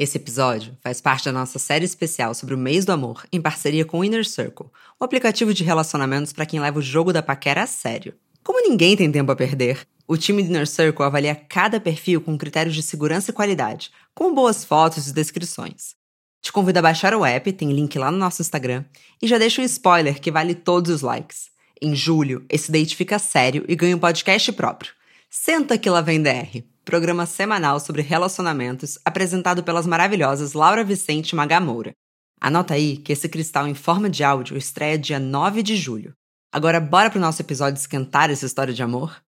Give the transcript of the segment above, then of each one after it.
Esse episódio faz parte da nossa série especial sobre o mês do amor, em parceria com o Inner Circle, um aplicativo de relacionamentos para quem leva o jogo da paquera a sério. Como ninguém tem tempo a perder, o time do Inner Circle avalia cada perfil com critérios de segurança e qualidade, com boas fotos e descrições. Te convido a baixar o app, tem link lá no nosso Instagram, e já deixo um spoiler que vale todos os likes. Em julho, esse date fica sério e ganha um podcast próprio. Senta que lá vem DR, programa semanal sobre relacionamentos apresentado pelas maravilhosas Laura Vicente e Magamoura. Anota aí que esse cristal em forma de áudio estreia dia 9 de julho. Agora bora pro nosso episódio esquentar essa história de amor?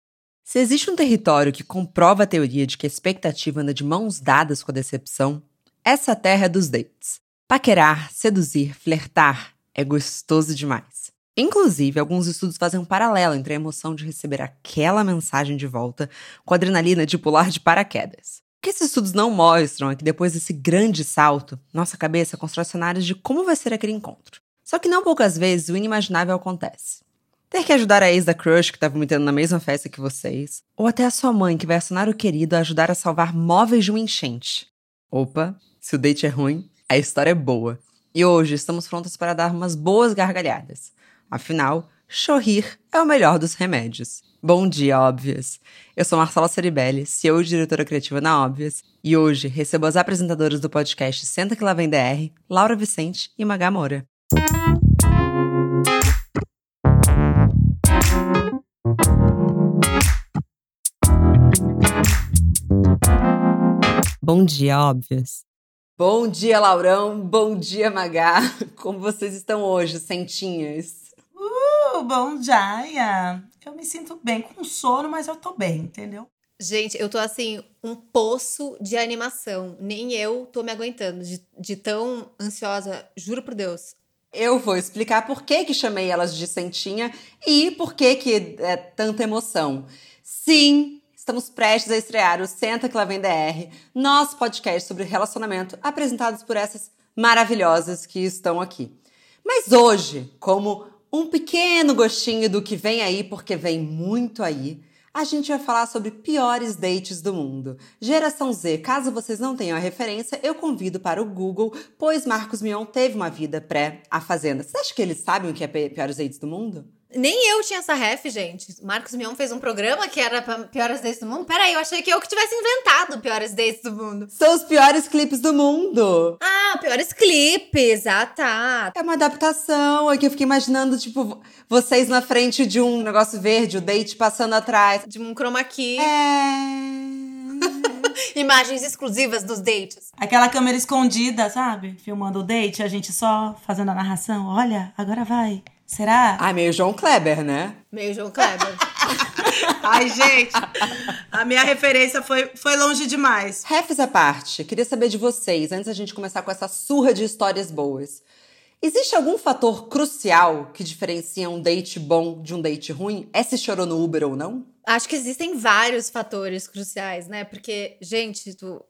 Se existe um território que comprova a teoria de que a expectativa anda de mãos dadas com a decepção, essa terra é dos dates. Paquerar, seduzir, flertar é gostoso demais. Inclusive, alguns estudos fazem um paralelo entre a emoção de receber aquela mensagem de volta com a adrenalina de pular de paraquedas. O que esses estudos não mostram é que depois desse grande salto, nossa cabeça constrói cenários de como vai ser aquele encontro. Só que não poucas vezes o inimaginável acontece. Ter que ajudar a ex da crush que tá vomitando na mesma festa que vocês, ou até a sua mãe que vai acionar o querido a ajudar a salvar móveis de uma enchente. Opa, se o date é ruim, a história é boa. E hoje estamos prontos para dar umas boas gargalhadas. Afinal, sorrir é o melhor dos remédios. Bom dia, óbvias! Eu sou Marcela Ceribelli, CEO e diretora criativa na Óbvias, e hoje recebo as apresentadoras do podcast Senta Que Lá Vem DR, Laura Vicente e Magá Moura. Bom dia, óbvias! Bom dia, Laurão. Bom dia, Magá. Como vocês estão hoje, sentinhas? Uh, bom dia. Eu me sinto bem com sono, mas eu tô bem, entendeu? Gente, eu tô assim, um poço de animação. Nem eu tô me aguentando de, de tão ansiosa, juro por Deus. Eu vou explicar por que, que chamei elas de sentinha e por que, que é tanta emoção. Sim, Estamos prestes a estrear o Senta Que Lá Vem DR, nosso podcast sobre relacionamento, apresentados por essas maravilhosas que estão aqui. Mas hoje, como um pequeno gostinho do que vem aí, porque vem muito aí, a gente vai falar sobre piores dates do mundo. Geração Z, caso vocês não tenham a referência, eu convido para o Google, pois Marcos Mion teve uma vida pré A Fazenda. Você acha que eles sabem o que é piores dates do mundo? Nem eu tinha essa ref, gente. Marcos Mion fez um programa que era pra piores dates do mundo. Peraí, eu achei que eu que tivesse inventado piores dates do mundo. São os piores clipes do mundo. Ah, piores clipes. Ah, tá. É uma adaptação. Aqui eu fiquei imaginando, tipo, vocês na frente de um negócio verde, o date passando atrás. De um chroma key. É. Imagens exclusivas dos dates. Aquela câmera escondida, sabe? Filmando o date, a gente só fazendo a narração. Olha, agora vai. Será? Ah, meio João Kleber, né? Meio João Kleber. Ai, gente, a minha referência foi, foi longe demais. Refs à parte, queria saber de vocês, antes da gente começar com essa surra de histórias boas. Existe algum fator crucial que diferencia um date bom de um date ruim? É se chorou no Uber ou não? Acho que existem vários fatores cruciais, né? Porque, gente, tu,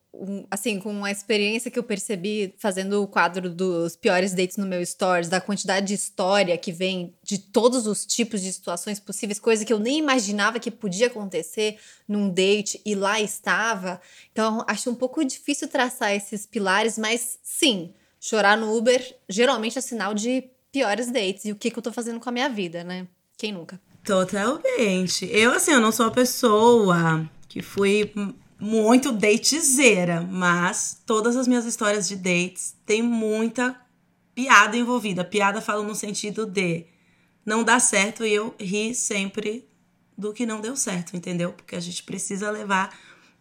assim, com a experiência que eu percebi fazendo o quadro dos piores dates no meu stories, da quantidade de história que vem de todos os tipos de situações possíveis, coisa que eu nem imaginava que podia acontecer num date e lá estava. Então, acho um pouco difícil traçar esses pilares, mas sim, chorar no Uber geralmente é sinal de piores dates. E o que, que eu tô fazendo com a minha vida, né? Quem nunca? Totalmente. Eu, assim, eu não sou a pessoa que fui muito datezeira, mas todas as minhas histórias de dates têm muita piada envolvida. Piada falo no sentido de não dá certo e eu ri sempre do que não deu certo, entendeu? Porque a gente precisa levar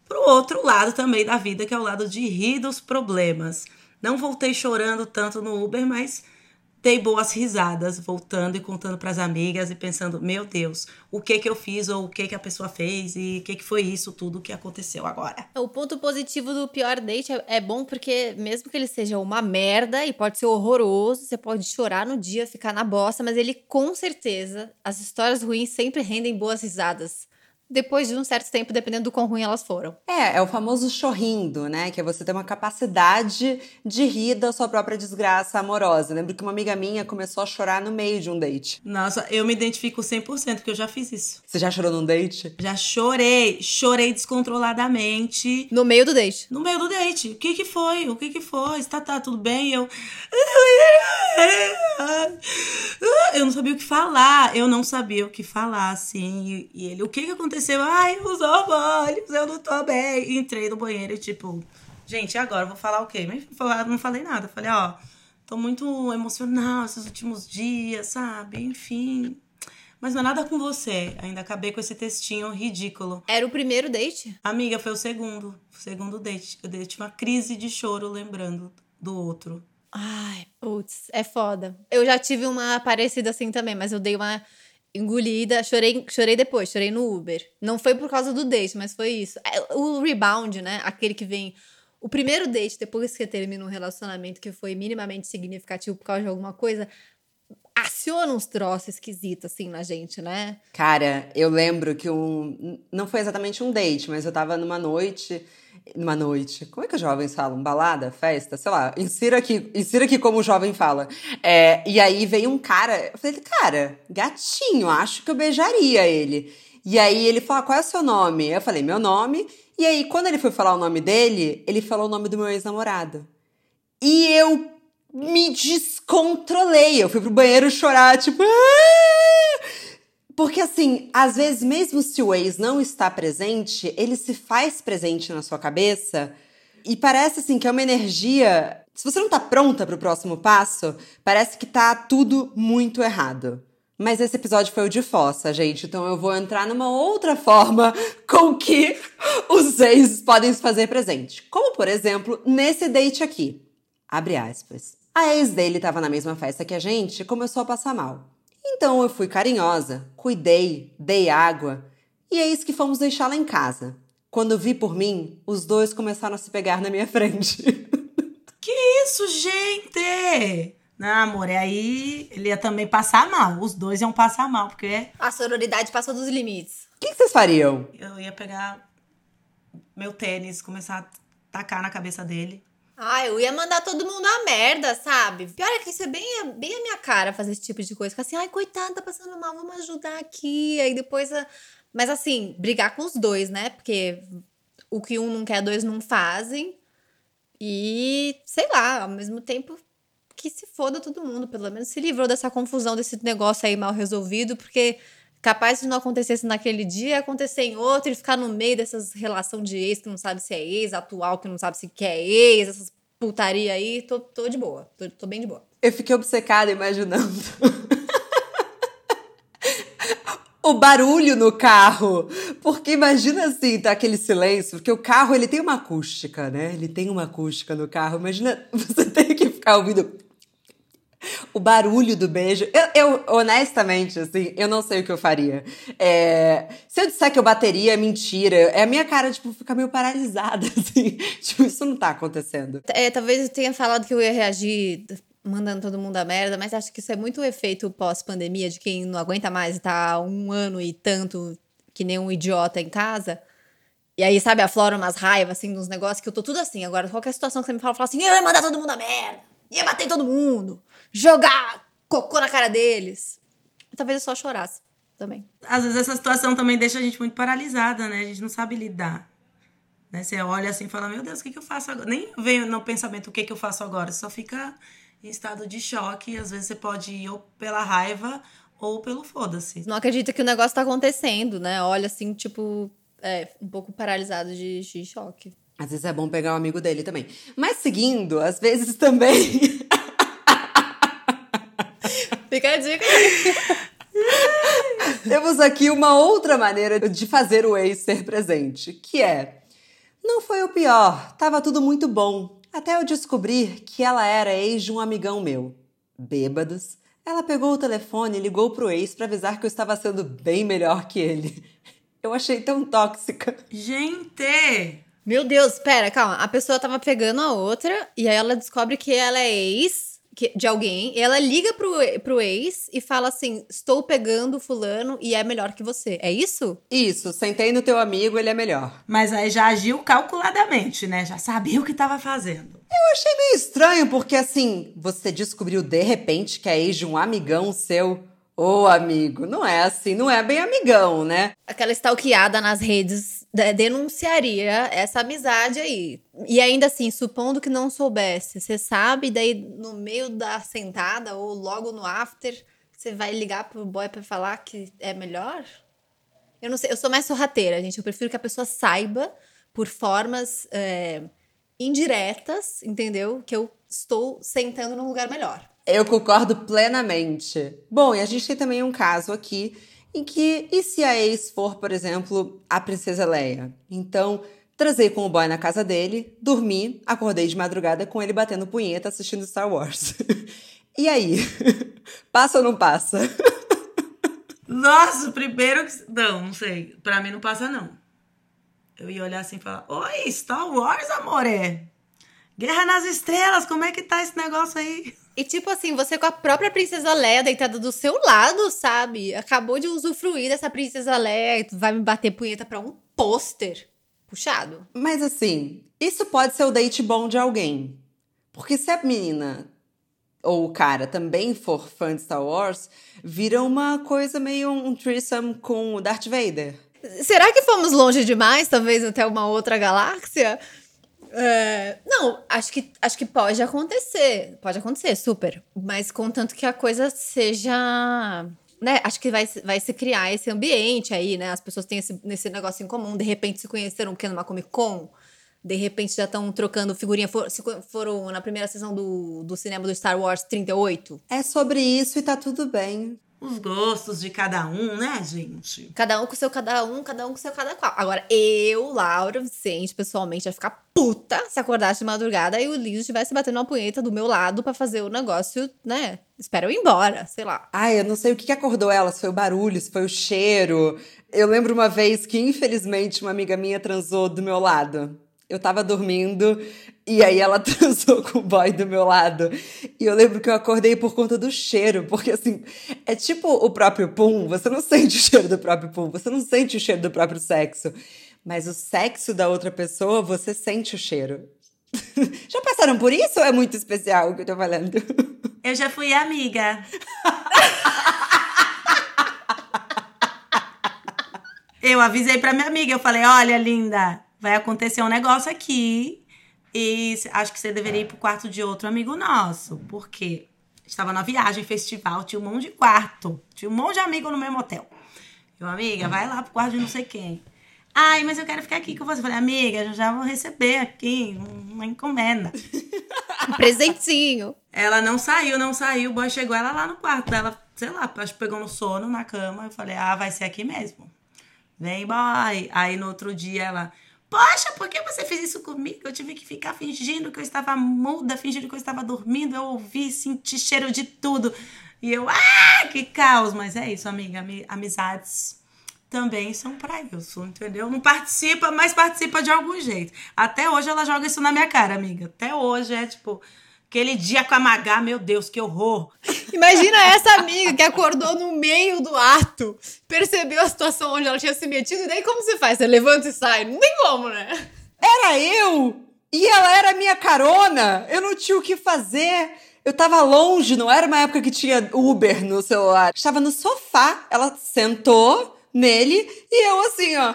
pro outro lado também da vida, que é o lado de rir dos problemas. Não voltei chorando tanto no Uber, mas dei boas risadas, voltando e contando para as amigas e pensando, meu Deus, o que que eu fiz ou o que que a pessoa fez e o que que foi isso tudo que aconteceu agora. O ponto positivo do pior date é, é, bom porque mesmo que ele seja uma merda e pode ser horroroso, você pode chorar no dia, ficar na bosta, mas ele com certeza, as histórias ruins sempre rendem boas risadas. Depois de um certo tempo, dependendo do quão ruim elas foram. É, é o famoso chorrindo, né? Que é você ter uma capacidade de rir da sua própria desgraça amorosa. Lembro que uma amiga minha começou a chorar no meio de um date. Nossa, eu me identifico 100% porque eu já fiz isso. Você já chorou num date? Já chorei, chorei descontroladamente. No meio do date. No meio do date. O que que foi? O que que foi? Tá, tá, tudo bem? Eu... Eu não sabia o que falar. Eu não sabia o que falar, assim. E ele, o que que aconteceu? Ai, os hormônios, eu não tô bem. Entrei no banheiro e tipo... Gente, agora? Vou falar o quê? Mas não falei nada. Falei, ó... Tô muito emocional esses últimos dias, sabe? Enfim... Mas não é nada com você. Ainda acabei com esse textinho ridículo. Era o primeiro date? Amiga, foi o segundo. O segundo date. Eu tive uma crise de choro lembrando do outro. Ai, putz, é foda. Eu já tive uma parecida assim também, mas eu dei uma engolida, chorei, chorei depois, chorei no Uber. Não foi por causa do date, mas foi isso. É, o rebound, né? Aquele que vem. O primeiro date, depois que termina um relacionamento que foi minimamente significativo por causa de alguma coisa, aciona uns troços esquisitos, assim, na gente, né? Cara, eu lembro que um. Não foi exatamente um date, mas eu tava numa noite. Numa noite. Como é que os jovens falam? Balada? Festa? Sei lá. Insira aqui, insira aqui como o jovem fala. É, e aí veio um cara. Eu falei, cara, gatinho, acho que eu beijaria ele. E aí ele falou: ah, qual é o seu nome? Eu falei, meu nome. E aí, quando ele foi falar o nome dele, ele falou o nome do meu ex-namorado. E eu me descontrolei. Eu fui pro banheiro chorar, tipo. Ah! Porque assim, às vezes, mesmo se o ex não está presente, ele se faz presente na sua cabeça e parece assim que é uma energia. Se você não tá pronta pro próximo passo, parece que tá tudo muito errado. Mas esse episódio foi o de fossa, gente. Então eu vou entrar numa outra forma com que os ex podem se fazer presente. Como, por exemplo, nesse date aqui. Abre aspas. A ex dele estava na mesma festa que a gente e começou a passar mal. Então eu fui carinhosa, cuidei, dei água e eis que fomos deixá-la em casa. Quando vi por mim, os dois começaram a se pegar na minha frente. Que isso, gente? Não, amor, e aí ele ia também passar mal. Os dois iam passar mal, porque. A sororidade passou dos limites. O que, que vocês fariam? Eu ia pegar meu tênis, começar a tacar na cabeça dele. Ah, eu ia mandar todo mundo a merda, sabe? Pior é que isso é bem, bem a minha cara fazer esse tipo de coisa. Ficar assim, ai, coitado, tá passando mal, vamos ajudar aqui. Aí depois. Mas assim, brigar com os dois, né? Porque o que um não quer, dois não fazem. E, sei lá, ao mesmo tempo que se foda todo mundo. Pelo menos se livrou dessa confusão, desse negócio aí mal resolvido, porque capaz de não acontecesse naquele dia, acontecer em outro e ficar no meio dessas relação de ex que não sabe se é ex, atual que não sabe se quer ex, essas putaria aí, tô, tô de boa, tô, tô bem de boa. Eu fiquei obcecada imaginando. o barulho no carro. Porque imagina assim, tá aquele silêncio, porque o carro ele tem uma acústica, né? Ele tem uma acústica no carro. Imagina você ter que ficar ouvindo o barulho do beijo. Eu, eu, honestamente, assim, eu não sei o que eu faria. É, se eu disser que eu bateria, é mentira. É a minha cara, tipo, ficar meio paralisada, assim. Tipo, isso não tá acontecendo. É, talvez eu tenha falado que eu ia reagir mandando todo mundo a merda, mas acho que isso é muito o efeito pós-pandemia de quem não aguenta mais e tá um ano e tanto que nem um idiota em casa. E aí, sabe, aflora umas raivas, assim, uns negócios que eu tô tudo assim. Agora, qualquer situação que você me fala, eu falo assim, eu ia mandar todo mundo a merda, ia bater todo mundo jogar cocô na cara deles. Talvez eu só chorasse também. Às vezes essa situação também deixa a gente muito paralisada, né? A gente não sabe lidar. Né? Você olha assim e fala, meu Deus, o que, que eu faço agora? Nem vem no pensamento o que, que eu faço agora. Você só fica em estado de choque. Às vezes você pode ir ou pela raiva ou pelo foda-se. Não acredita que o negócio tá acontecendo, né? Olha assim, tipo, é, um pouco paralisado de, de choque. Às vezes é bom pegar um amigo dele também. Mas seguindo, às vezes também. Fica a dica. Temos aqui uma outra maneira de fazer o ex ser presente, que é: não foi o pior, tava tudo muito bom, até eu descobrir que ela era ex de um amigão meu. Bêbados, ela pegou o telefone e ligou pro ex para avisar que eu estava sendo bem melhor que ele. Eu achei tão tóxica. Gente! Meu Deus, pera, calma. A pessoa tava pegando a outra e aí ela descobre que ela é ex que- de alguém, ela liga pro, pro ex e fala assim: estou pegando fulano e é melhor que você. É isso? Isso, sentei no teu amigo, ele é melhor. Mas aí já agiu calculadamente, né? Já sabia o que tava fazendo. Eu achei meio estranho, porque assim, você descobriu de repente que é ex de um amigão seu. Ô, amigo, não é assim, não é bem amigão, né? Aquela stalkeada nas redes de- denunciaria essa amizade aí. E ainda assim, supondo que não soubesse, você sabe, daí no meio da sentada ou logo no after, você vai ligar pro boy pra falar que é melhor? Eu não sei, eu sou mais sorrateira, gente. Eu prefiro que a pessoa saiba por formas é, indiretas, entendeu? Que eu estou sentando num lugar melhor. Eu concordo plenamente. Bom, e a gente tem também um caso aqui em que, e se a ex for, por exemplo, a princesa Leia? Então, trazei com o boy na casa dele, dormi, acordei de madrugada com ele batendo punheta assistindo Star Wars. e aí? passa ou não passa? Nossa, primeiro que. Não, não sei. Pra mim não passa, não. Eu ia olhar assim e falar: Oi, Star Wars, amore. Guerra nas Estrelas, como é que tá esse negócio aí? E tipo assim, você com a própria princesa Leia deitada do seu lado, sabe? Acabou de usufruir dessa princesa Leia e tu vai me bater punheta pra um pôster. Puxado. Mas assim, isso pode ser o date bom de alguém. Porque se a menina ou o cara também for fã de Star Wars, vira uma coisa meio um threesome com o Darth Vader. Será que fomos longe demais? Talvez até uma outra galáxia? É, não, acho que, acho que pode acontecer. Pode acontecer, super. Mas contanto que a coisa seja. Né, acho que vai, vai se criar esse ambiente aí, né? As pessoas têm esse, esse negócio em comum. De repente se conheceram que numa Comic Con. De repente já estão trocando figurinha. For- se foram na primeira sessão do, do cinema do Star Wars 38. É sobre isso e tá tudo bem. Os gostos de cada um, né, gente? Cada um com seu cada um, cada um com seu cada qual. Agora, eu, Laura Vicente, pessoalmente, ia ficar puta se acordasse de madrugada e o Liso estivesse batendo uma punheta do meu lado pra fazer o negócio, né? Espera eu ir embora, sei lá. Ai, eu não sei o que que acordou ela, se foi o barulho, se foi o cheiro. Eu lembro uma vez que, infelizmente, uma amiga minha transou do meu lado. Eu tava dormindo e aí ela transou com o boy do meu lado. E eu lembro que eu acordei por conta do cheiro, porque assim, é tipo o próprio pum, você não sente o cheiro do próprio pum, você não sente o cheiro do próprio sexo. Mas o sexo da outra pessoa, você sente o cheiro. Já passaram por isso ou é muito especial o que eu tô falando? Eu já fui amiga. eu avisei pra minha amiga, eu falei, olha, linda, vai acontecer um negócio aqui e acho que você deveria ir pro quarto de outro amigo nosso. Por quê? Estava na viagem, festival, tinha um monte de quarto, tinha um monte de amigo no mesmo hotel. Eu, amiga, vai lá pro quarto de não sei quem. Ai, mas eu quero ficar aqui com você. Eu falei, amiga, eu já vou receber aqui uma encomenda. Um presentinho. Ela não saiu, não saiu. O boy chegou ela lá no quarto dela, sei lá, acho que pegou no sono na cama. Eu falei, ah, vai ser aqui mesmo. Vem, boy. Aí no outro dia ela, poxa, por que você fez isso comigo? Eu tive que ficar fingindo que eu estava muda, fingindo que eu estava dormindo. Eu ouvi, senti cheiro de tudo. E eu, ah, que caos. Mas é isso, amiga. ami- Amizades também são pra isso, entendeu? Não participa, mas participa de algum jeito. Até hoje ela joga isso na minha cara, amiga. Até hoje é tipo, aquele dia com a Magá, meu Deus, que horror. Imagina essa amiga que acordou no meio do ato, percebeu a situação onde ela tinha se metido, e daí como você faz? Você levanta e sai? Não tem como, né? Era eu! E ela era minha carona! Eu não tinha o que fazer! Eu tava longe, não era uma época que tinha Uber no celular. Estava no sofá, ela sentou nele e eu assim, ó.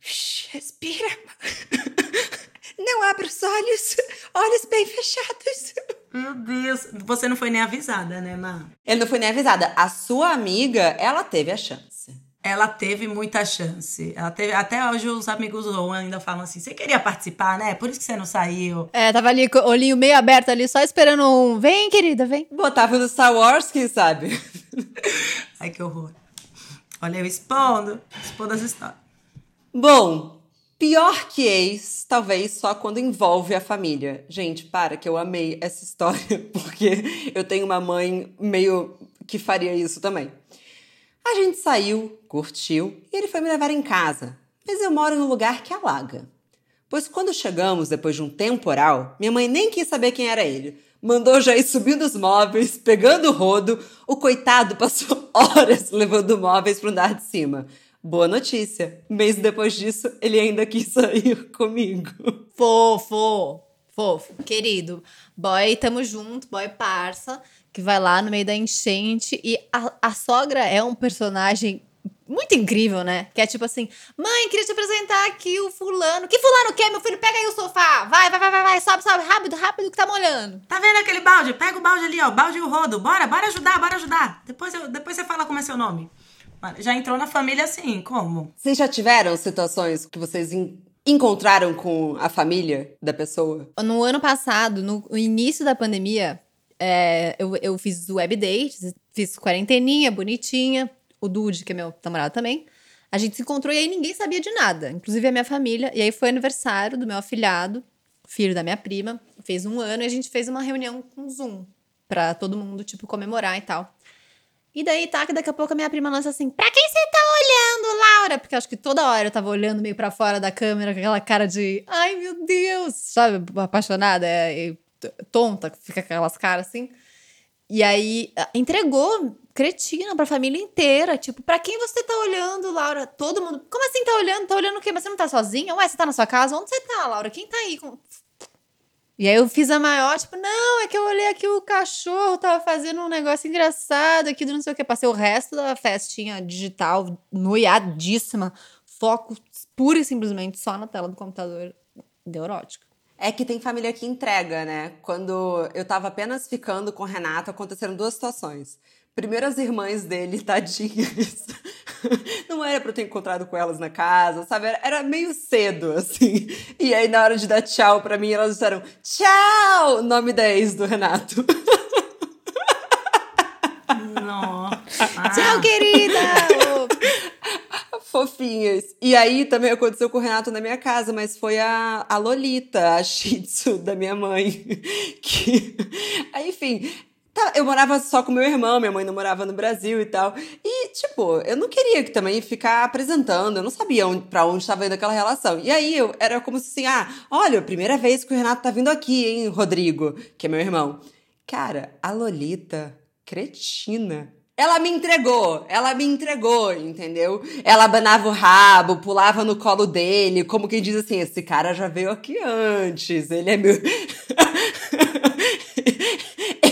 "Shh, Respira. Não abra os olhos. Olhos bem fechados. Meu Deus. Você não foi nem avisada, né, Má? Ele não foi nem avisada. A sua amiga, ela teve a chance. Ela teve muita chance. Ela teve. Até hoje os amigos do ainda falam assim: você queria participar, né? Por isso que você não saiu. É, tava ali com o olhinho meio aberto ali, só esperando um. Vem, querida, vem. Botava no Star Wars, quem sabe? Ai, que horror. Olha, eu expondo, expondo as histórias. Bom, pior que ex, talvez só quando envolve a família. Gente, para que eu amei essa história, porque eu tenho uma mãe meio que faria isso também. A gente saiu, curtiu e ele foi me levar em casa. Mas eu moro num lugar que alaga. Pois quando chegamos, depois de um temporal, minha mãe nem quis saber quem era ele. mandou já ir subindo os móveis, pegando o rodo. O coitado passou horas levando móveis pro andar de cima. Boa notícia. Mês depois disso, ele ainda quis sair comigo. Fofo, fofo, querido. Boy, tamo junto, boy parça, que vai lá no meio da enchente. E a, a sogra é um personagem muito incrível, né? Que é tipo assim: mãe, queria te apresentar aqui o fulano. Que fulano quer, meu filho? Pega aí o sofá. Vai, vai, vai, vai, vai. Sobe, sobe, rápido, rápido que tá molhando. Tá vendo aquele balde? Pega o balde ali, ó. Balde e o rodo. Bora, bora ajudar, bora ajudar. Depois, eu, depois você fala como é seu nome. Já entrou na família assim, como? Vocês já tiveram situações que vocês encontraram com a família da pessoa? No ano passado, no início da pandemia, é, eu, eu fiz web date, fiz quarenteninha, bonitinha o Dude, que é meu namorado também. A gente se encontrou e aí ninguém sabia de nada, inclusive a minha família. E aí foi aniversário do meu afilhado, filho da minha prima, fez um ano e a gente fez uma reunião com Zoom pra todo mundo, tipo, comemorar e tal. E daí, tá, que daqui a pouco a minha prima lança assim: Pra quem você tá olhando, Laura? Porque acho que toda hora eu tava olhando meio para fora da câmera com aquela cara de ai meu Deus, sabe? Apaixonada, é, é, tonta, fica aquelas caras assim. E aí entregou cretina pra família inteira. Tipo, pra quem você tá olhando, Laura? Todo mundo. Como assim tá olhando? Tá olhando o quê? Mas você não tá sozinha? Ué, você tá na sua casa? Onde você tá, Laura? Quem tá aí? E aí eu fiz a maior, tipo, não, é que eu olhei aqui o cachorro, tava fazendo um negócio engraçado aqui do não sei o que. Passei o resto da festinha digital, noiadíssima, foco pura e simplesmente só na tela do computador neurótico. É que tem família que entrega, né? Quando eu tava apenas ficando com o Renato, aconteceram duas situações. Primeiro, as irmãs dele, tadinhas. Não era pra eu ter encontrado com elas na casa, sabe? Era, meio cedo, assim. E aí, na hora de dar tchau pra mim, elas disseram tchau! Nome da ex do Renato. Nossa. Tchau, querida! Fofinhas. E aí também aconteceu com o Renato na minha casa, mas foi a, a Lolita, a Shih Tzu da minha mãe. Que, enfim, Tá, eu morava só com meu irmão, minha mãe não morava no Brasil e tal. E, tipo, eu não queria que também ficar apresentando, eu não sabia onde, pra onde estava indo aquela relação. E aí eu era como se assim, ah, olha, primeira vez que o Renato tá vindo aqui, hein, Rodrigo, que é meu irmão. Cara, a Lolita, cretina, ela me entregou, ela me entregou, entendeu? Ela abanava o rabo, pulava no colo dele, como quem diz assim: esse cara já veio aqui antes, ele é meu.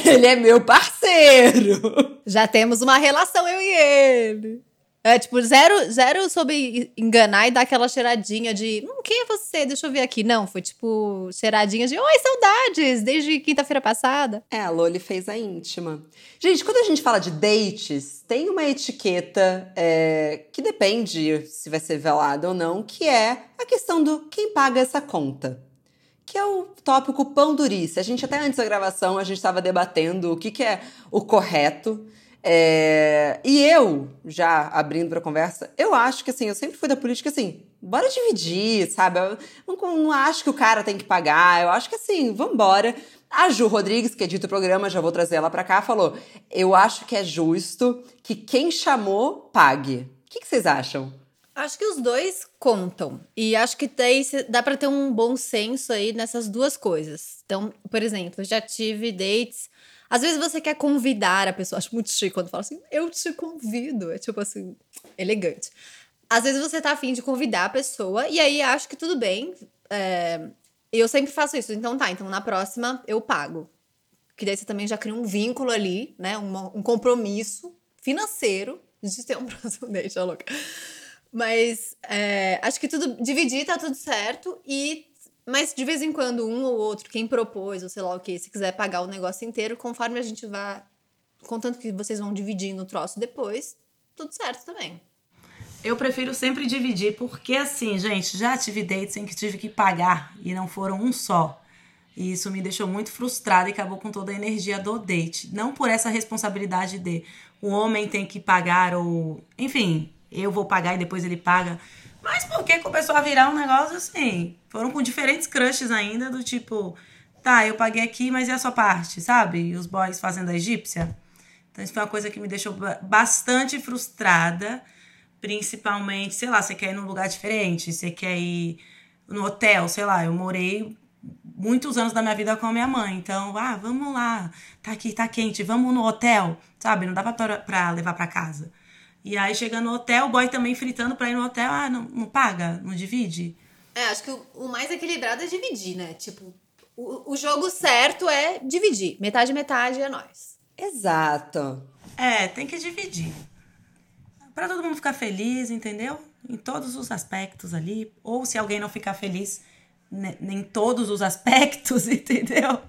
ele é meu parceiro. Já temos uma relação, eu e ele. É, tipo, zero, zero sobre enganar e dar aquela cheiradinha de hum, quem é você? Deixa eu ver aqui. Não, foi tipo cheiradinha de oi, saudades, desde quinta-feira passada. É, a Loli fez a íntima. Gente, quando a gente fala de dates, tem uma etiqueta é, que depende se vai ser velada ou não, que é a questão do quem paga essa conta que é o tópico pão durice. A gente até antes da gravação a gente estava debatendo o que, que é o correto. É, e eu, já abrindo para conversa, eu acho que assim, eu sempre fui da política assim, bora dividir, sabe? Eu não, não acho que o cara tem que pagar, eu acho que assim, vambora. A Ju Rodrigues, que edita o programa, já vou trazer ela para cá, falou: eu acho que é justo que quem chamou pague. O que, que vocês acham? Acho que os dois contam. E acho que daí dá para ter um bom senso aí nessas duas coisas. Então, por exemplo, já tive dates às vezes você quer convidar a pessoa. Acho muito chique quando fala assim, eu te convido. É tipo assim, elegante. Às vezes você tá afim de convidar a pessoa, e aí acho que tudo bem. É, eu sempre faço isso. Então tá, então na próxima eu pago. Que daí você também já cria um vínculo ali, né? Um, um compromisso financeiro de ter um próximo date, ó, louca. Mas é, acho que tudo dividir tá tudo certo e mas de vez em quando, um ou outro, quem propôs, ou sei lá o que, se quiser pagar o negócio inteiro, conforme a gente vá. Contanto que vocês vão dividindo o troço depois, tudo certo também. Eu prefiro sempre dividir, porque assim, gente, já tive dates em que tive que pagar e não foram um só. E isso me deixou muito frustrada e acabou com toda a energia do date. Não por essa responsabilidade de o homem tem que pagar ou. Enfim, eu vou pagar e depois ele paga. Mas porque começou a virar um negócio assim. Foram com diferentes crushes ainda, do tipo, tá, eu paguei aqui, mas e a sua parte, sabe? E os boys fazendo a egípcia. Então isso foi uma coisa que me deixou bastante frustrada. Principalmente, sei lá, você quer ir num lugar diferente, você quer ir no hotel, sei lá, eu morei muitos anos da minha vida com a minha mãe. Então, ah, vamos lá, tá aqui, tá quente, vamos no hotel, sabe? Não dava pra, pra levar pra casa. E aí chega no hotel, o boy também fritando pra ir no hotel, ah, não, não paga, não divide. É, acho que o, o mais equilibrado é dividir, né? Tipo, o, o jogo certo é dividir. Metade, metade é nós. Exato. É, tem que dividir. Pra todo mundo ficar feliz, entendeu? Em todos os aspectos ali. Ou se alguém não ficar feliz em todos os aspectos, entendeu?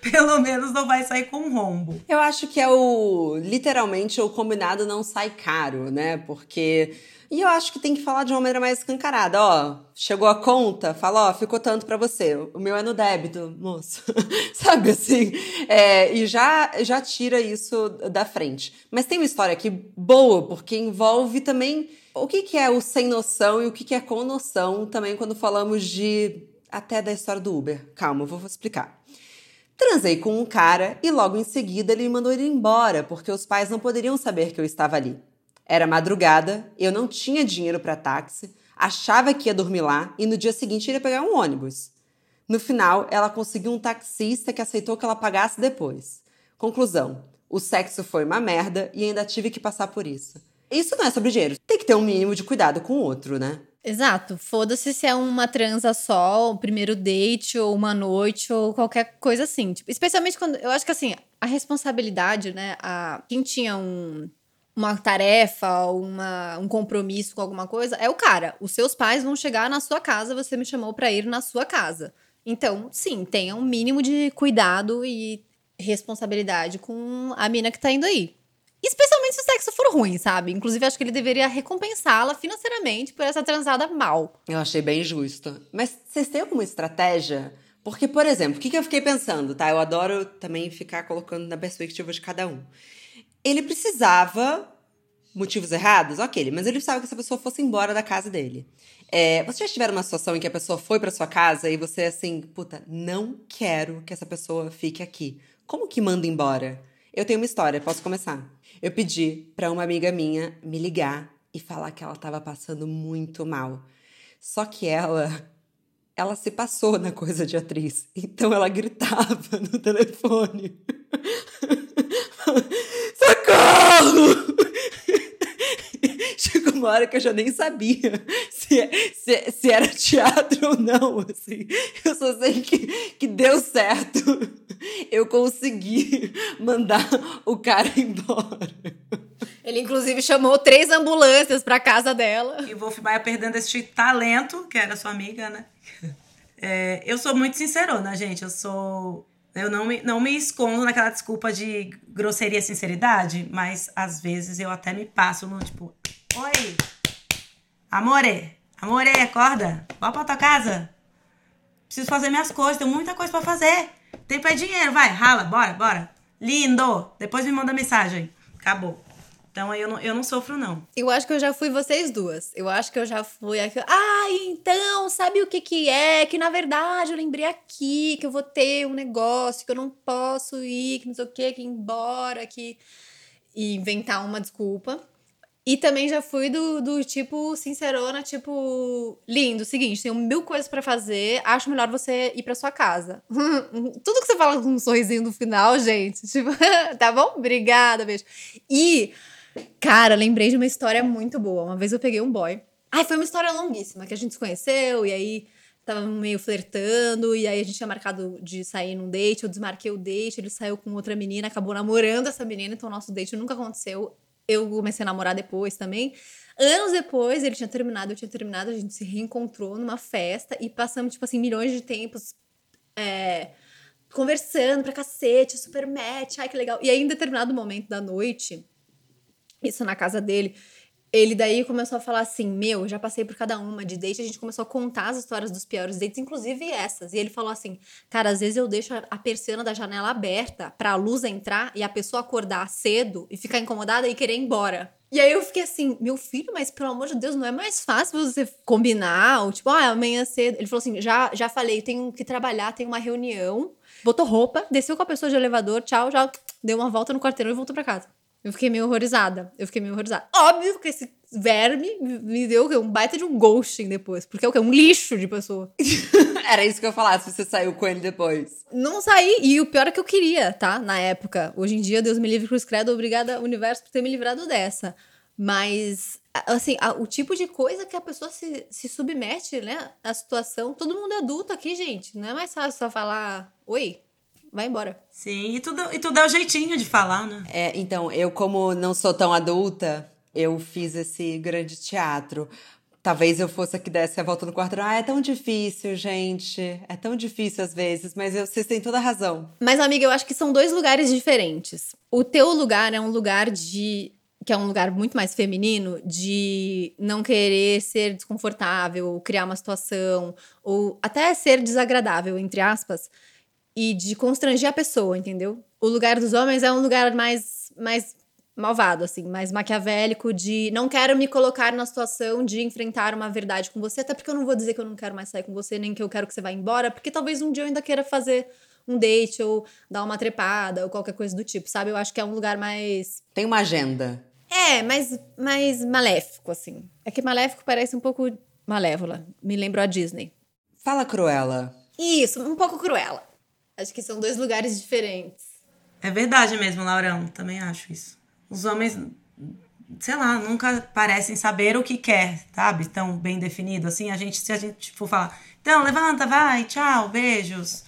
Pelo menos não vai sair com rombo. Eu acho que é o. Literalmente, o combinado não sai caro, né? Porque e eu acho que tem que falar de uma maneira mais escancarada. Ó, chegou a conta, fala, ó, ficou tanto para você. O meu é no débito, moço. Sabe assim? É, e já, já tira isso da frente. Mas tem uma história aqui boa, porque envolve também o que, que é o sem noção e o que, que é com noção também quando falamos de. Até da história do Uber. Calma, eu vou explicar. Transei com um cara e logo em seguida ele me mandou ir embora, porque os pais não poderiam saber que eu estava ali. Era madrugada, eu não tinha dinheiro para táxi, achava que ia dormir lá e no dia seguinte iria pegar um ônibus. No final, ela conseguiu um taxista que aceitou que ela pagasse depois. Conclusão: o sexo foi uma merda e ainda tive que passar por isso. Isso não é sobre dinheiro. Tem que ter um mínimo de cuidado com o outro, né? Exato. Foda-se se é uma transa só, o primeiro date, ou uma noite, ou qualquer coisa assim. Tipo, especialmente quando. Eu acho que assim, a responsabilidade, né? A, quem tinha um uma tarefa, uma, um compromisso com alguma coisa, é o cara. Os seus pais vão chegar na sua casa, você me chamou para ir na sua casa. Então, sim, tenha um mínimo de cuidado e responsabilidade com a mina que tá indo aí. Especialmente se o sexo for ruim, sabe? Inclusive, acho que ele deveria recompensá-la financeiramente por essa transada mal. Eu achei bem justo. Mas vocês têm alguma estratégia? Porque, por exemplo, o que, que eu fiquei pensando, tá? Eu adoro também ficar colocando na perspectiva de cada um. Ele precisava. Motivos errados? Ok, mas ele precisava que essa pessoa fosse embora da casa dele. É, vocês já tiveram uma situação em que a pessoa foi para sua casa e você assim, puta, não quero que essa pessoa fique aqui. Como que manda embora? Eu tenho uma história, posso começar? Eu pedi para uma amiga minha me ligar e falar que ela estava passando muito mal. Só que ela ela se passou na coisa de atriz. Então ela gritava no telefone. Socorro! Uma hora que eu já nem sabia se, se, se era teatro ou não, assim. Eu só sei que, que deu certo. Eu consegui mandar o cara embora. Ele, inclusive, chamou três ambulâncias pra casa dela. E o Wolf Maia perdendo esse talento, que era sua amiga, né? É, eu sou muito sincerona, gente. Eu sou eu não me, não me escondo naquela desculpa de grosseria e sinceridade, mas às vezes eu até me passo no tipo: Oi, amore, amore, acorda, vá pra tua casa. Preciso fazer minhas coisas, tenho muita coisa para fazer. Tempo é dinheiro, vai, rala, bora, bora. Lindo! Depois me manda mensagem. Acabou. Então eu não, eu não sofro, não. Eu acho que eu já fui vocês duas. Eu acho que eu já fui aqui. Ah, então, sabe o que que é? Que na verdade eu lembrei aqui que eu vou ter um negócio, que eu não posso ir, que não sei o que, que ir embora, que. E inventar uma desculpa. E também já fui do, do tipo sincerona, tipo, lindo, seguinte, tenho mil coisas para fazer, acho melhor você ir para sua casa. Tudo que você fala com um sorrisinho no final, gente, tipo, tá bom? Obrigada, beijo. E Cara, lembrei de uma história muito boa. Uma vez eu peguei um boy. Ai, foi uma história longuíssima, que a gente se conheceu e aí tava meio flertando, e aí a gente tinha marcado de sair num date, eu desmarquei o date, ele saiu com outra menina, acabou namorando essa menina, então o nosso date nunca aconteceu. Eu comecei a namorar depois também. Anos depois, ele tinha terminado, eu tinha terminado, a gente se reencontrou numa festa e passamos, tipo assim, milhões de tempos é, conversando pra cacete, super match, ai que legal. E aí, em determinado momento da noite, isso na casa dele. Ele daí começou a falar assim: Meu, já passei por cada uma de date. A gente começou a contar as histórias dos piores dates, inclusive essas. E ele falou assim: Cara, às vezes eu deixo a persiana da janela aberta pra luz entrar e a pessoa acordar cedo e ficar incomodada e querer ir embora. E aí eu fiquei assim, meu filho, mas pelo amor de Deus, não é mais fácil você combinar? Ou tipo, ah, amanhã cedo. Ele falou assim: já, já falei, tenho que trabalhar, tenho uma reunião. Botou roupa, desceu com a pessoa de elevador, tchau, já deu uma volta no quarteirão e voltou pra casa. Eu fiquei meio horrorizada. Eu fiquei meio horrorizada. Óbvio que esse, verme, me deu um baita de um ghosting depois. Porque é o quê? Um lixo de pessoa. Era isso que eu falar, se você saiu com ele depois. Não saí, e o pior é que eu queria, tá? Na época. Hoje em dia, Deus me livre cruz credo, obrigada, universo, por ter me livrado dessa. Mas, assim, a, o tipo de coisa que a pessoa se, se submete, né? A situação. Todo mundo é adulto aqui, gente. Não é mais fácil só falar, oi, vai embora. Sim, e tudo, e tudo é o jeitinho de falar, né? É, então, eu, como não sou tão adulta, eu fiz esse grande teatro. Talvez eu fosse a que desse a volta no quarto. Ah, é tão difícil, gente. É tão difícil às vezes, mas eu, vocês têm toda a razão. Mas, amiga, eu acho que são dois lugares diferentes. O teu lugar é um lugar de. que é um lugar muito mais feminino, de não querer ser desconfortável, criar uma situação, ou até ser desagradável, entre aspas, e de constranger a pessoa, entendeu? O lugar dos homens é um lugar mais, mais malvado, assim, mais maquiavélico, de não quero me colocar na situação de enfrentar uma verdade com você, até porque eu não vou dizer que eu não quero mais sair com você, nem que eu quero que você vá embora, porque talvez um dia eu ainda queira fazer um date ou dar uma trepada ou qualquer coisa do tipo, sabe? Eu acho que é um lugar mais. Tem uma agenda. É, mais, mais maléfico, assim. É que maléfico parece um pouco malévola. Me lembrou a Disney. Fala, Cruella. Isso, um pouco cruela. Acho que são dois lugares diferentes. É verdade mesmo, Laurão. Também acho isso os homens, sei lá, nunca parecem saber o que quer, sabe? Tão bem definido assim. A gente, se a gente for falar, então levanta, vai, tchau, beijos.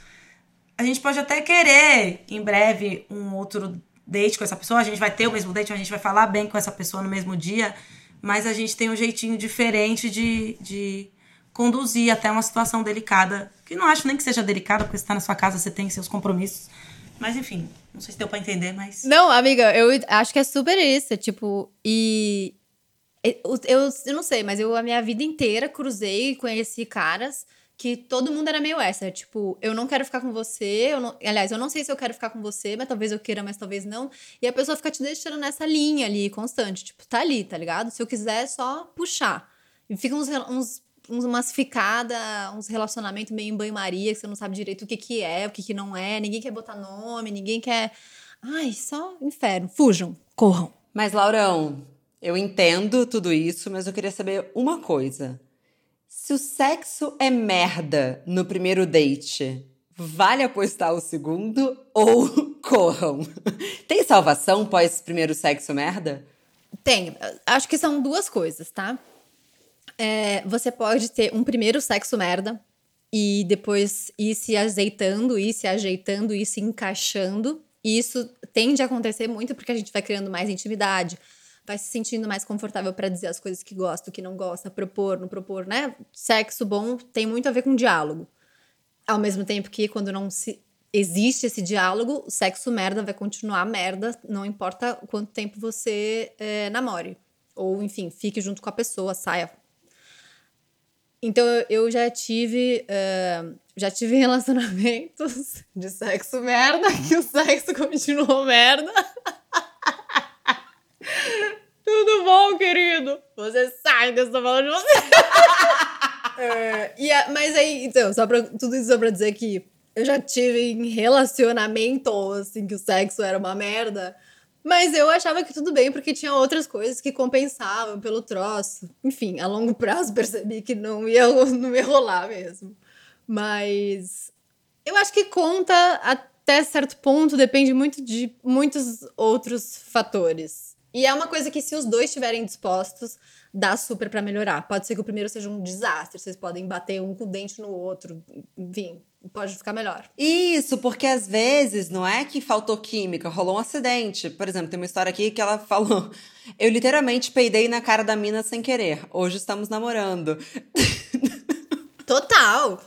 A gente pode até querer em breve um outro date com essa pessoa, a gente vai ter o mesmo date, a gente vai falar bem com essa pessoa no mesmo dia, mas a gente tem um jeitinho diferente de, de conduzir até uma situação delicada, que não acho nem que seja delicada, porque você está na sua casa, você tem seus compromissos. Mas enfim, não sei se deu pra entender, mas. Não, amiga, eu acho que é super isso. Tipo, e. Eu, eu, eu não sei, mas eu a minha vida inteira cruzei e conheci caras que todo mundo era meio essa. Tipo, eu não quero ficar com você. Eu não, aliás, eu não sei se eu quero ficar com você, mas talvez eu queira, mas talvez não. E a pessoa fica te deixando nessa linha ali, constante. Tipo, tá ali, tá ligado? Se eu quiser, é só puxar. E fica uns, uns umas ficadas, uns relacionamentos meio em banho-maria, que você não sabe direito o que, que é, o que, que não é, ninguém quer botar nome, ninguém quer. Ai, só inferno. Fujam, corram. Mas, Laurão, eu entendo tudo isso, mas eu queria saber uma coisa. Se o sexo é merda no primeiro date, vale apostar o segundo ou corram? Tem salvação pós primeiro sexo merda? Tem. Acho que são duas coisas, tá? É, você pode ter um primeiro sexo merda e depois ir se azeitando, ir se ajeitando, ir se encaixando. E isso tende a acontecer muito porque a gente vai criando mais intimidade, vai se sentindo mais confortável para dizer as coisas que gosta, o que não gosta, propor, não propor, né? Sexo bom tem muito a ver com diálogo. Ao mesmo tempo que quando não se existe esse diálogo, o sexo merda vai continuar merda, não importa quanto tempo você é, namore. Ou, enfim, fique junto com a pessoa, saia, então eu já tive. Uh, já tive relacionamentos de sexo merda, que o sexo continuou merda. Tudo bom, querido? Você sai estou falando de você. uh, e mas aí, então, só pra, tudo isso só pra dizer que eu já tive em relacionamento, assim, que o sexo era uma merda. Mas eu achava que tudo bem, porque tinha outras coisas que compensavam pelo troço. Enfim, a longo prazo percebi que não ia, não ia rolar mesmo. Mas eu acho que conta até certo ponto, depende muito de muitos outros fatores. E é uma coisa que, se os dois estiverem dispostos, dá super para melhorar. Pode ser que o primeiro seja um desastre, vocês podem bater um com o dente no outro, enfim, pode ficar melhor. Isso, porque às vezes não é que faltou química, rolou um acidente. Por exemplo, tem uma história aqui que ela falou: Eu literalmente peidei na cara da mina sem querer. Hoje estamos namorando. Total!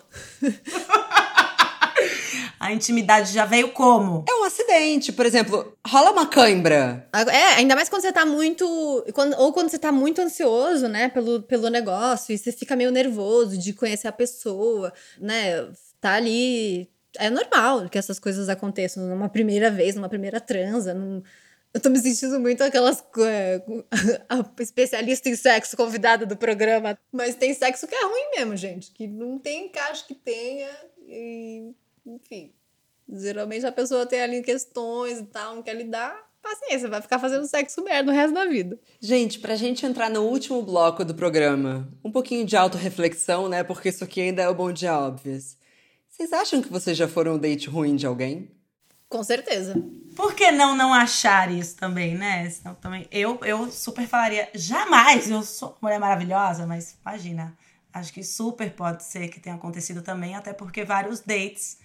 A intimidade já veio como? É um acidente, por exemplo, rola uma cãibra. É, ainda mais quando você tá muito. Quando, ou quando você tá muito ansioso, né, pelo, pelo negócio, e você fica meio nervoso de conhecer a pessoa, né? Tá ali. É normal que essas coisas aconteçam numa primeira vez, numa primeira transa. Num... Eu tô me sentindo muito aquelas. É, especialista em sexo convidada do programa. Mas tem sexo que é ruim mesmo, gente. Que não tem encaixe que tenha. E enfim, geralmente a pessoa tem ali questões e tal, não quer lidar. paciência, vai ficar fazendo sexo merda o resto da vida. Gente, pra gente entrar no último bloco do programa, um pouquinho de autorreflexão, né? Porque isso aqui ainda é o bom dia óbvios. Vocês acham que vocês já foram um date ruim de alguém? Com certeza. Por que não não achar isso também, né? Senão, também, eu, eu super falaria, jamais, eu sou mulher maravilhosa, mas imagina, acho que super pode ser que tenha acontecido também, até porque vários dates.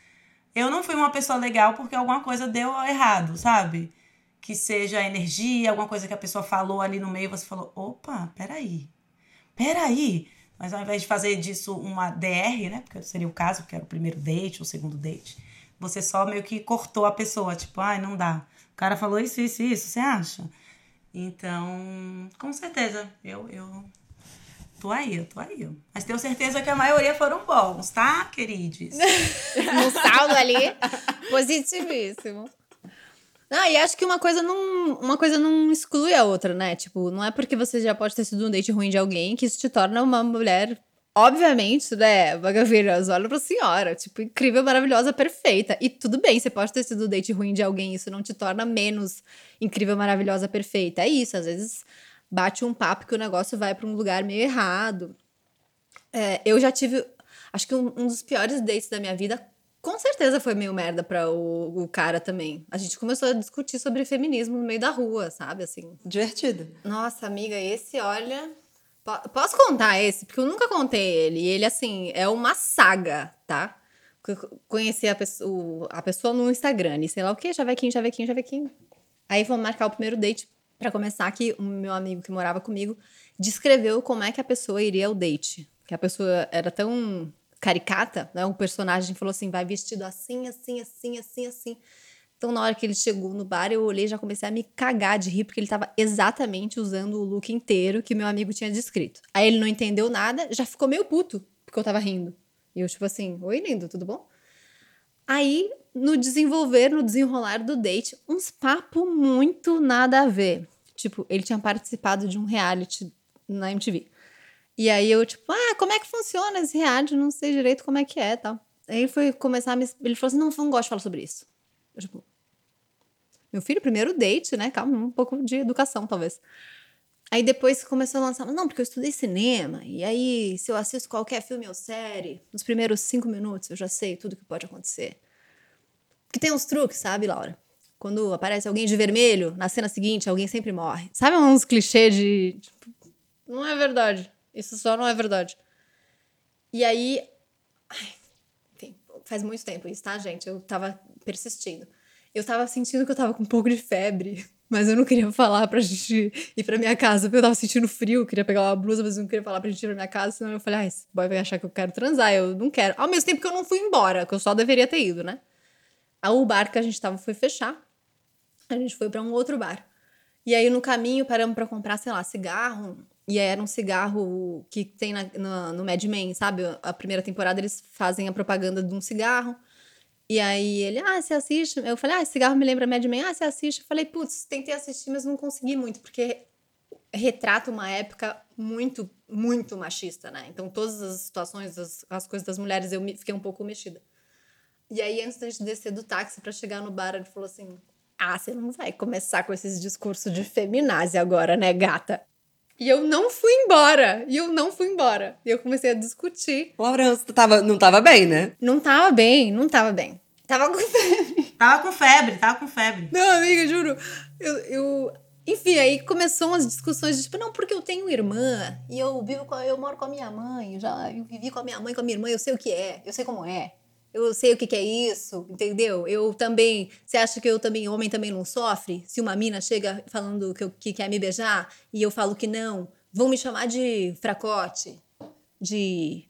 Eu não fui uma pessoa legal porque alguma coisa deu errado, sabe? Que seja energia, alguma coisa que a pessoa falou ali no meio, você falou, opa, peraí, peraí. Mas ao invés de fazer disso uma DR, né? Porque seria o caso, porque era o primeiro date, o segundo date você só meio que cortou a pessoa, tipo, ai, não dá. O cara falou isso, isso, isso, você acha? Então, com certeza, eu, eu tô aí, eu tô aí. Mas tenho certeza que a maioria foram bons, tá, queridos? um saldo ali, positivíssimo. Ah, e acho que uma coisa não, uma coisa não exclui a outra, né? Tipo, não é porque você já pode ter sido um date ruim de alguém que isso te torna uma mulher Obviamente, né, Magaviras, olha pra senhora, tipo, incrível, maravilhosa, perfeita. E tudo bem, você pode ter sido date ruim de alguém, isso não te torna menos incrível, maravilhosa, perfeita. É isso, às vezes bate um papo que o negócio vai para um lugar meio errado. É, eu já tive, acho que um, um, dos piores dates da minha vida, com certeza foi meio merda para o, o, cara também. A gente começou a discutir sobre feminismo no meio da rua, sabe, assim. Divertido. Nossa, amiga, esse, olha Posso contar esse? Porque eu nunca contei ele. E ele, assim, é uma saga, tá? Conheci a pessoa, a pessoa no Instagram e sei lá o que, chavequinho, chavequinho, chavequinho. Aí vamos marcar o primeiro date para começar que o meu amigo que morava comigo descreveu como é que a pessoa iria ao date. Que a pessoa era tão caricata, né? O personagem falou assim, vai vestido assim, assim, assim, assim, assim. Então, na hora que ele chegou no bar, eu olhei e já comecei a me cagar de rir, porque ele estava exatamente usando o look inteiro que meu amigo tinha descrito. Aí ele não entendeu nada, já ficou meio puto, porque eu tava rindo. E eu, tipo assim, oi, lindo, tudo bom? Aí, no desenvolver, no desenrolar do date, uns papos muito nada a ver. Tipo, ele tinha participado de um reality na MTV. E aí eu, tipo, ah, como é que funciona esse reality? Não sei direito como é que é tal. Aí ele foi começar a me. Ele falou assim: não, não gosto de falar sobre isso. Eu, tipo, meu filho, primeiro date, né? Calma, um pouco de educação, talvez. Aí depois começou a lançar, não, porque eu estudei cinema, e aí se eu assisto qualquer filme ou série, nos primeiros cinco minutos eu já sei tudo que pode acontecer. Que tem uns truques, sabe, Laura? Quando aparece alguém de vermelho, na cena seguinte alguém sempre morre. Sabe uns clichês de. Tipo, não é verdade. Isso só não é verdade. E aí. Ai, enfim, faz muito tempo isso, tá, gente? Eu tava persistindo. Eu tava sentindo que eu tava com um pouco de febre, mas eu não queria falar pra gente ir pra minha casa, porque eu tava sentindo frio, queria pegar uma blusa, mas eu não queria falar pra gente ir pra minha casa, senão eu falei, ah, esse boy vai achar que eu quero transar, eu não quero. Ao mesmo tempo que eu não fui embora, que eu só deveria ter ido, né? Aí o bar que a gente tava foi fechar, a gente foi para um outro bar. E aí no caminho paramos para comprar, sei lá, cigarro. E era um cigarro que tem na, no, no Mad Men, sabe? A primeira temporada eles fazem a propaganda de um cigarro. E aí ele, ah, você assiste? Eu falei, ah, esse cigarro me lembra Mad Men. Ah, você assiste? Eu falei, putz, tentei assistir, mas não consegui muito, porque retrata uma época muito, muito machista, né? Então, todas as situações, as, as coisas das mulheres, eu fiquei um pouco mexida. E aí, antes da gente descer do táxi para chegar no bar, ele falou assim: Ah, você não vai começar com esses discursos de feminazi agora, né, gata? E eu não fui embora. E eu não fui embora. E eu comecei a discutir. Laurence, tu tava, não tava bem, né? Não tava bem, não tava bem. Tava com febre. Tava com febre, tava com febre. Não, amiga, juro. Eu, eu... Enfim, aí começou umas discussões de tipo, não, porque eu tenho irmã e eu vivo com, eu moro com a minha mãe, eu já eu vivi com a minha mãe, com a minha irmã, eu sei o que é, eu sei como é. Eu sei o que, que é isso, entendeu? Eu também. Você acha que eu também, homem também não sofre? Se uma mina chega falando que, eu, que quer me beijar e eu falo que não, vão me chamar de fracote, de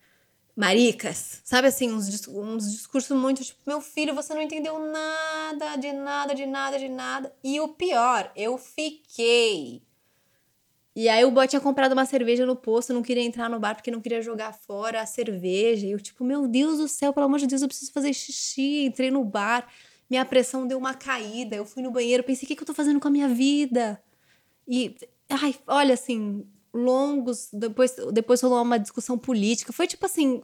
maricas, sabe assim, uns, uns discursos muito tipo, meu filho, você não entendeu nada, de nada, de nada, de nada. E o pior, eu fiquei. E aí o boy tinha comprado uma cerveja no posto, não queria entrar no bar porque não queria jogar fora a cerveja. E eu, tipo, meu Deus do céu, pelo amor de Deus, eu preciso fazer xixi. Entrei no bar, minha pressão deu uma caída, eu fui no banheiro, pensei, o que, que eu tô fazendo com a minha vida? E, ai, olha, assim, longos, depois, depois rolou uma discussão política. Foi tipo assim,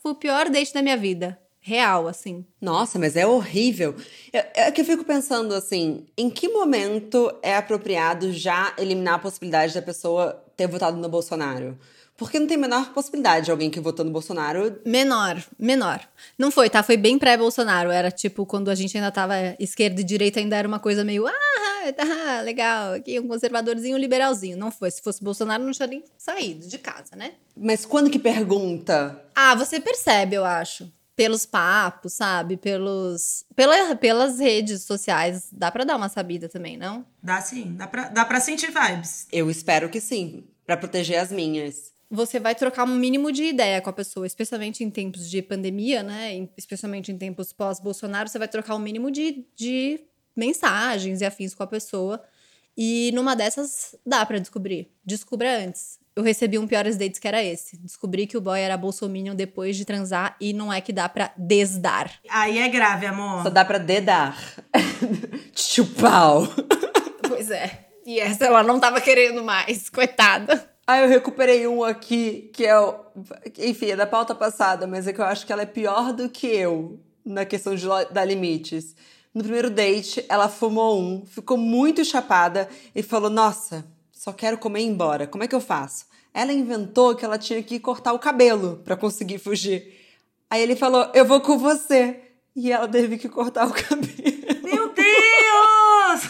foi o pior date da minha vida. Real, assim. Nossa, mas é horrível. É, é que eu fico pensando assim, em que momento é apropriado já eliminar a possibilidade da pessoa ter votado no Bolsonaro? Porque não tem a menor possibilidade de alguém que votou no Bolsonaro. Menor, menor. Não foi, tá? Foi bem pré-Bolsonaro. Era tipo quando a gente ainda tava esquerda e direita, ainda era uma coisa meio. Ah, tá legal. Aqui um conservadorzinho, um liberalzinho. Não foi. Se fosse Bolsonaro, não tinha nem saído de casa, né? Mas quando que pergunta? Ah, você percebe, eu acho. Pelos papos, sabe? Pelos. Pela, pelas redes sociais. Dá pra dar uma sabida também, não? Dá sim. Dá pra, dá pra sentir vibes. Eu espero que sim. Pra proteger as minhas você vai trocar um mínimo de ideia com a pessoa, especialmente em tempos de pandemia, né? Especialmente em tempos pós-Bolsonaro, você vai trocar um mínimo de, de mensagens e afins com a pessoa. E numa dessas dá para descobrir. Descubra antes. Eu recebi um piores dates que era esse. Descobri que o boy era bolsominion depois de transar e não é que dá pra desdar. Aí é grave, amor. Só dá pra dedar. Chupau. Pois é. E essa ela não tava querendo mais, coitada. Ah, eu recuperei um aqui, que é o. Enfim, é da pauta passada, mas é que eu acho que ela é pior do que eu na questão de dar limites. No primeiro date, ela fumou um, ficou muito chapada e falou: Nossa, só quero comer e ir embora. Como é que eu faço? Ela inventou que ela tinha que cortar o cabelo para conseguir fugir. Aí ele falou: Eu vou com você. E ela teve que cortar o cabelo. Meu Deus!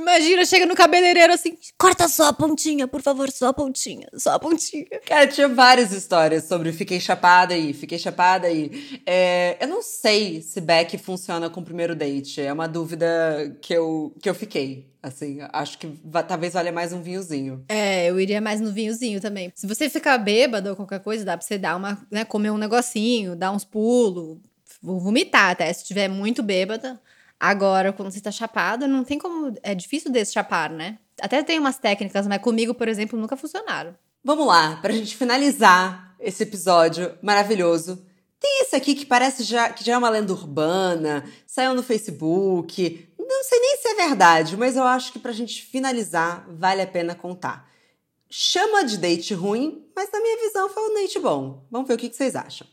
Imagina, chega no cabeleireiro assim, corta só a pontinha, por favor, só a pontinha, só a pontinha. Cara, tinha várias histórias sobre fiquei chapada aí, fiquei chapada aí. É, eu não sei se Beck funciona com o primeiro date, é uma dúvida que eu, que eu fiquei. Assim, acho que talvez valha mais um vinhozinho. É, eu iria mais no vinhozinho também. Se você ficar bêbado ou qualquer coisa, dá pra você dar uma, né, comer um negocinho, dar uns pulos, vomitar até, se estiver muito bêbada. Agora, quando você tá chapada, não tem como. É difícil deschapar, né? Até tem umas técnicas, mas comigo, por exemplo, nunca funcionaram. Vamos lá, pra gente finalizar esse episódio maravilhoso. Tem esse aqui que parece já, que já é uma lenda urbana, saiu no Facebook. Não sei nem se é verdade, mas eu acho que pra gente finalizar, vale a pena contar. Chama de date ruim, mas na minha visão foi um date bom. Vamos ver o que vocês acham.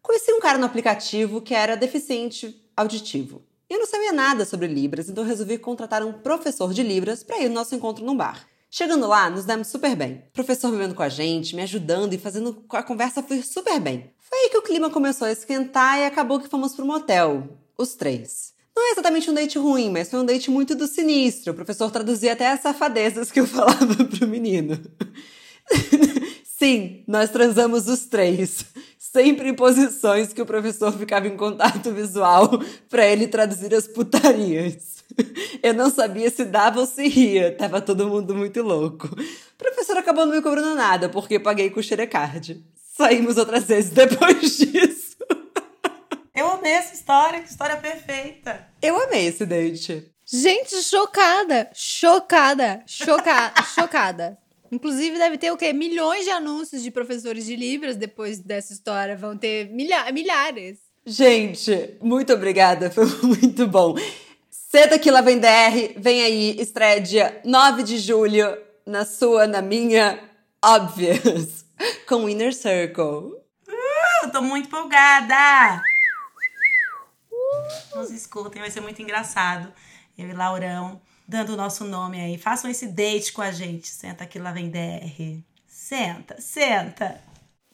Conheci um cara no aplicativo que era deficiente auditivo. Eu não sabia nada sobre Libras, então resolvi contratar um professor de Libras para ir no nosso encontro num bar. Chegando lá, nos demos super bem. O professor vivendo com a gente, me ajudando e fazendo a conversa fluir super bem. Foi aí que o clima começou a esquentar e acabou que fomos para um motel. Os três. Não é exatamente um date ruim, mas foi um date muito do sinistro. O professor traduzia até as safadezas que eu falava pro menino. Sim, nós transamos os três sempre em posições que o professor ficava em contato visual para ele traduzir as putarias. Eu não sabia se dava ou se ria, tava todo mundo muito louco. O professor acabou não me cobrando nada, porque paguei com o xerecard. Saímos outras vezes depois disso. Eu amei essa história, que história perfeita. Eu amei esse date. Gente, chocada, chocada, chocada, chocada. Inclusive, deve ter o quê? Milhões de anúncios de professores de Libras depois dessa história. Vão ter milha milhares. Gente, muito obrigada. Foi muito bom. Senta que lá vem DR. Vem aí, estreia dia 9 de julho. Na sua, na minha, Obvious. Com Inner Circle. Uh, tô muito empolgada! Uh. Nos escutem, vai ser muito engraçado. Eu e Laurão dando o nosso nome aí. Façam esse date com a gente. Senta aqui, lá vem DR. Senta, senta.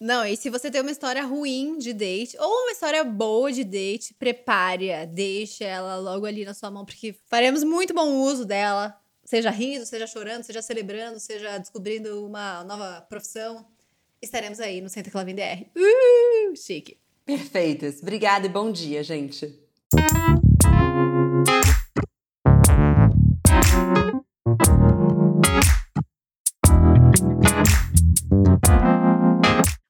Não, e se você tem uma história ruim de date ou uma história boa de date, prepare-a, deixe ela logo ali na sua mão, porque faremos muito bom uso dela. Seja rindo, seja chorando, seja celebrando, seja descobrindo uma nova profissão. Estaremos aí no Senta Clavin DR. Uh, chique. Perfeitas. Obrigada e bom dia, gente.